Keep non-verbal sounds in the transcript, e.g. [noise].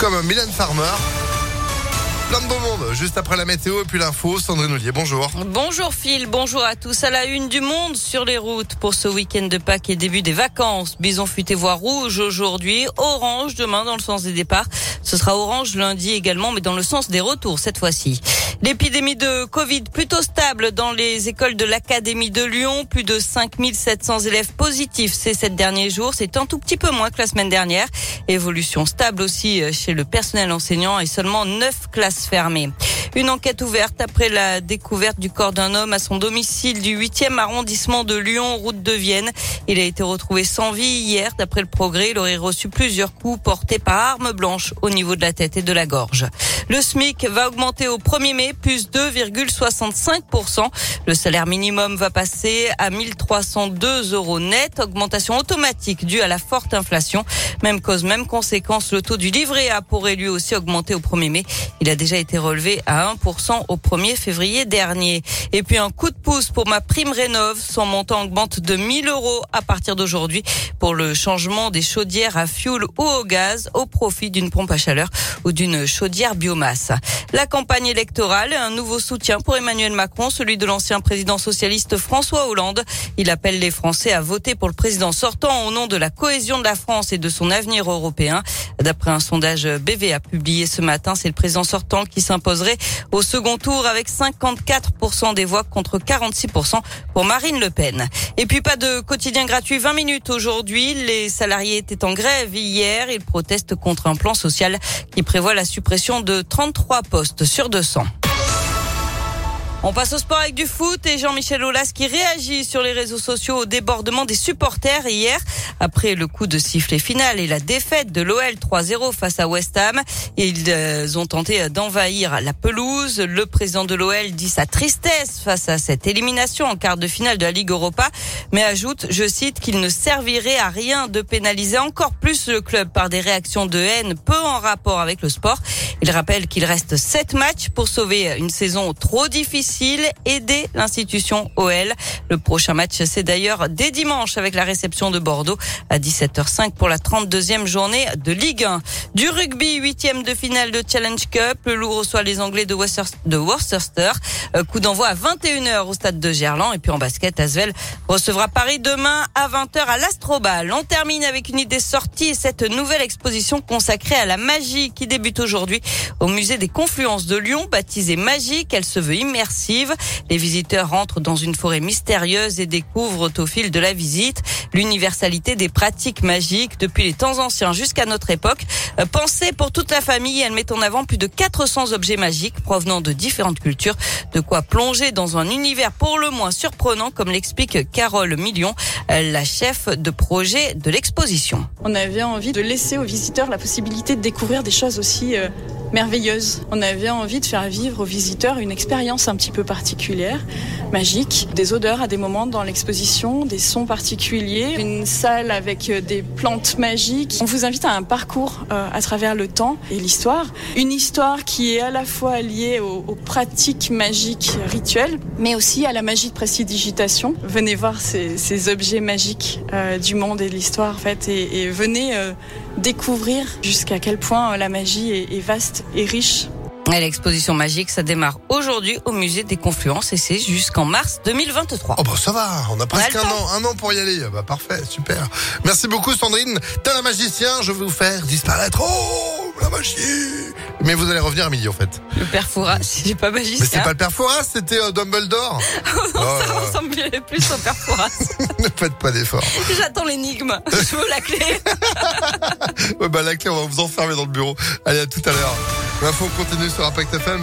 comme Mylène Farmer. Plein de beau monde, juste après la météo et puis l'info, Sandrine Ollier, bonjour. Bonjour Phil, bonjour à tous. À la une du monde sur les routes pour ce week-end de Pâques et début des vacances. Bison futé voie rouge aujourd'hui, orange demain dans le sens des départs. Ce sera orange lundi également, mais dans le sens des retours cette fois-ci. L'épidémie de Covid plutôt stable dans les écoles de l'Académie de Lyon. Plus de 5700 élèves positifs ces sept derniers jours. C'est un tout petit peu moins que la semaine dernière. Évolution stable aussi chez le personnel enseignant et seulement 9 classes fermées. Une enquête ouverte après la découverte du corps d'un homme à son domicile du 8e arrondissement de Lyon, route de Vienne. Il a été retrouvé sans vie hier. D'après le progrès, il aurait reçu plusieurs coups portés par arme blanche au niveau de la tête et de la gorge. Le SMIC va augmenter au 1er mai, plus 2,65%. Le salaire minimum va passer à 1302 euros net. Augmentation automatique due à la forte inflation. Même cause, même conséquence, le taux du livret A pourrait lui aussi augmenter au 1er mai. Il a déjà été relevé à 1% au 1er février dernier. Et puis un coup de pouce pour ma prime rénov. Son montant augmente de 1000 euros à partir d'aujourd'hui pour le changement des chaudières à fioul ou au gaz au profit d'une pompe à chaleur ou d'une chaudière biomasse. La campagne électorale, un nouveau soutien pour Emmanuel Macron, celui de l'ancien président socialiste François Hollande. Il appelle les Français à voter pour le président sortant au nom de la cohésion de la France et de son avenir européen. D'après un sondage BVA publié ce matin, c'est le président sortant qui s'imposerait au second tour avec 54% des voix contre 46% pour Marine Le Pen. Et puis pas de quotidien gratuit 20 minutes aujourd'hui. Les salariés étaient en grève hier. Ils protestent contre un plan social qui prévoit la suppression de 33 postes sur 200. On passe au sport avec du foot et Jean-Michel Aulas qui réagit sur les réseaux sociaux au débordement des supporters hier après le coup de sifflet final et la défaite de l'OL 3-0 face à West Ham. Ils euh, ont tenté d'envahir la pelouse. Le président de l'OL dit sa tristesse face à cette élimination en quart de finale de la Ligue Europa, mais ajoute, je cite, qu'il ne servirait à rien de pénaliser encore plus le club par des réactions de haine peu en rapport avec le sport. Il rappelle qu'il reste sept matchs pour sauver une saison trop difficile aider l'institution OL. Le prochain match, c'est d'ailleurs dès dimanche avec la réception de Bordeaux à 17h05 pour la 32e journée de Ligue 1. Du rugby, huitième de finale de Challenge Cup. Le Loup reçoit les Anglais de, Worcester. Euh, coup d'envoi à 21h au stade de Gerland. Et puis en basket, Asvel recevra Paris demain à 20h à l'Astrobal. On termine avec une idée sortie et cette nouvelle exposition consacrée à la magie qui débute aujourd'hui au musée des Confluences de Lyon, baptisée Magique. Elle se veut immersive les visiteurs rentrent dans une forêt mystérieuse et découvrent au fil de la visite l'universalité des pratiques magiques depuis les temps anciens jusqu'à notre époque. Euh, pensée pour toute la famille, elle met en avant plus de 400 objets magiques provenant de différentes cultures, de quoi plonger dans un univers pour le moins surprenant, comme l'explique Carole Million, euh, la chef de projet de l'exposition. On avait envie de laisser aux visiteurs la possibilité de découvrir des choses aussi euh, merveilleuse. On avait envie de faire vivre aux visiteurs une expérience un petit peu particulière, magique, des odeurs à des moments dans l'exposition, des sons particuliers, une salle avec euh, des plantes magiques. On vous invite à un parcours euh, à travers le temps et l'histoire. Une histoire qui est à la fois liée aux, pratiques magiques rituelles, mais aussi à la magie de prestidigitation. Venez voir ces, objets magiques euh, du monde et de l'histoire en fait et, venez découvrir jusqu'à quel point la magie est vaste et riche. L'exposition magique, ça démarre aujourd'hui au musée des Confluences et c'est jusqu'en mars 2023. Oh bah ça va, on a presque un an, un an pour y aller. Bah parfait, super. Merci beaucoup Sandrine. T'es un magicien, je vais vous faire disparaître. Oh, la magie Mais vous allez revenir à midi en fait. Le père Fouras, [laughs] j'ai pas magicien. Mais c'est pas le père Fouras, c'était euh, Dumbledore. [laughs] oh non, oh ça ressemblait plus au père Fouras. [laughs] ne faites pas d'efforts. J'attends l'énigme. Je veux la clé. ouais bah la clé, on va vous enfermer dans le bureau. Allez, à tout à l'heure. L'info continue sur Impact FM.